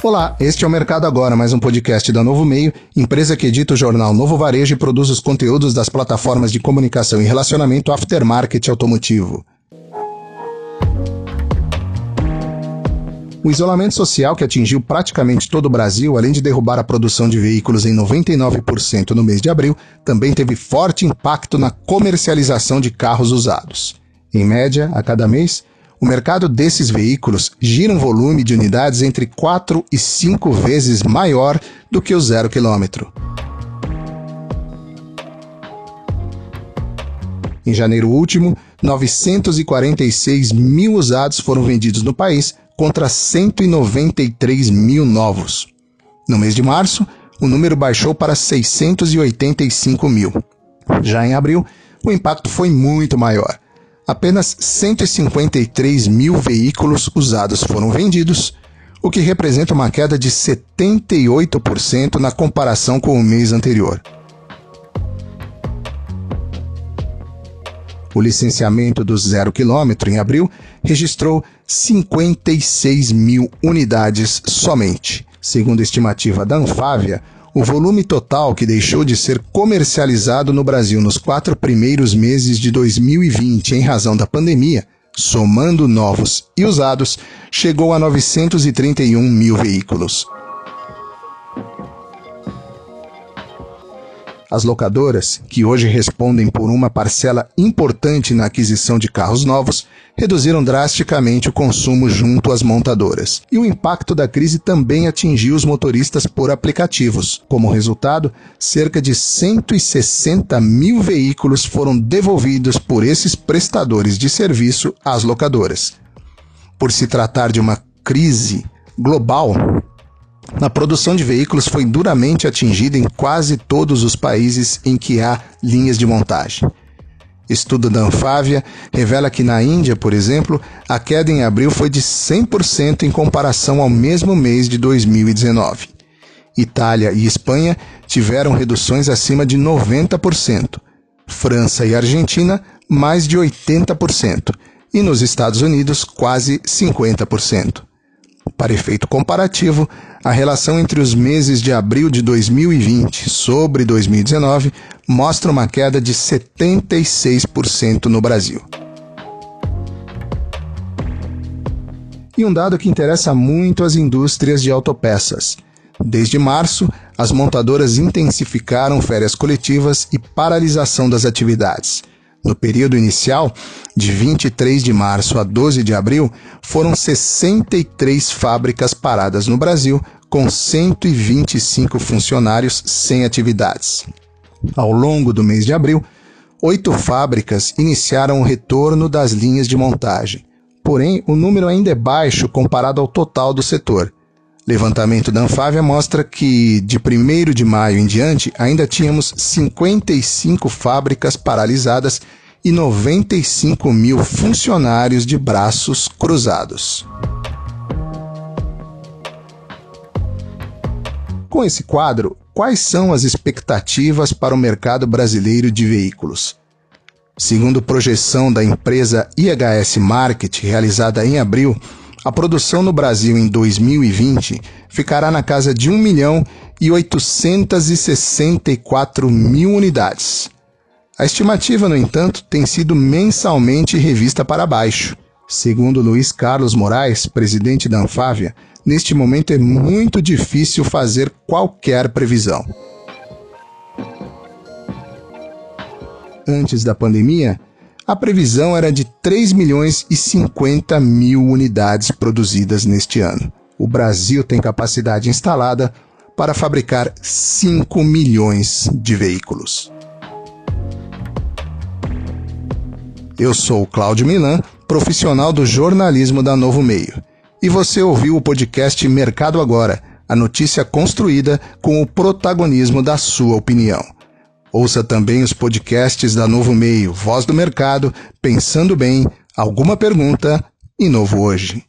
Olá, este é o Mercado Agora, mais um podcast da Novo Meio, empresa que edita o jornal Novo Varejo e produz os conteúdos das plataformas de comunicação e relacionamento aftermarket automotivo. O isolamento social que atingiu praticamente todo o Brasil, além de derrubar a produção de veículos em 99% no mês de abril, também teve forte impacto na comercialização de carros usados. Em média, a cada mês, o mercado desses veículos gira um volume de unidades entre 4 e 5 vezes maior do que o zero quilômetro. Em janeiro último, 946 mil usados foram vendidos no país, contra 193 mil novos. No mês de março, o número baixou para 685 mil. Já em abril, o impacto foi muito maior apenas 153 mil veículos usados foram vendidos, o que representa uma queda de 78% na comparação com o mês anterior. O licenciamento do zero quilômetro em abril registrou 56 mil unidades somente. Segundo a estimativa da Anfávia, o volume total que deixou de ser comercializado no Brasil nos quatro primeiros meses de 2020 em razão da pandemia, somando novos e usados, chegou a 931 mil veículos. As locadoras, que hoje respondem por uma parcela importante na aquisição de carros novos, reduziram drasticamente o consumo junto às montadoras. E o impacto da crise também atingiu os motoristas por aplicativos. Como resultado, cerca de 160 mil veículos foram devolvidos por esses prestadores de serviço às locadoras. Por se tratar de uma crise global, na produção de veículos foi duramente atingida em quase todos os países em que há linhas de montagem. Estudo da Anfávia revela que na Índia, por exemplo, a queda em abril foi de 100% em comparação ao mesmo mês de 2019. Itália e Espanha tiveram reduções acima de 90%, França e Argentina mais de 80%, e nos Estados Unidos quase 50%. Para efeito comparativo, a relação entre os meses de abril de 2020 sobre 2019 mostra uma queda de 76% no Brasil. E um dado que interessa muito às indústrias de autopeças. Desde março, as montadoras intensificaram férias coletivas e paralisação das atividades. No período inicial, de 23 de março a 12 de abril, foram 63 fábricas paradas no Brasil, com 125 funcionários sem atividades. Ao longo do mês de abril, oito fábricas iniciaram o retorno das linhas de montagem. Porém, o número ainda é baixo comparado ao total do setor. Levantamento da Anfávia mostra que, de 1 de maio em diante, ainda tínhamos 55 fábricas paralisadas e 95 mil funcionários de braços cruzados. Com esse quadro, quais são as expectativas para o mercado brasileiro de veículos? Segundo projeção da empresa IHS Market, realizada em abril, a produção no Brasil em 2020 ficará na casa de 1 milhão e 864 mil unidades. A estimativa, no entanto, tem sido mensalmente revista para baixo. Segundo Luiz Carlos Moraes, presidente da Anfávia, neste momento é muito difícil fazer qualquer previsão. Antes da pandemia, a previsão era de 3 milhões e 50 mil unidades produzidas neste ano. O Brasil tem capacidade instalada para fabricar 5 milhões de veículos. Eu sou Cláudio Milan, profissional do jornalismo da Novo Meio. E você ouviu o podcast Mercado Agora, a notícia construída com o protagonismo da sua opinião. Ouça também os podcasts da Novo Meio, Voz do Mercado, Pensando Bem, Alguma Pergunta e Novo Hoje.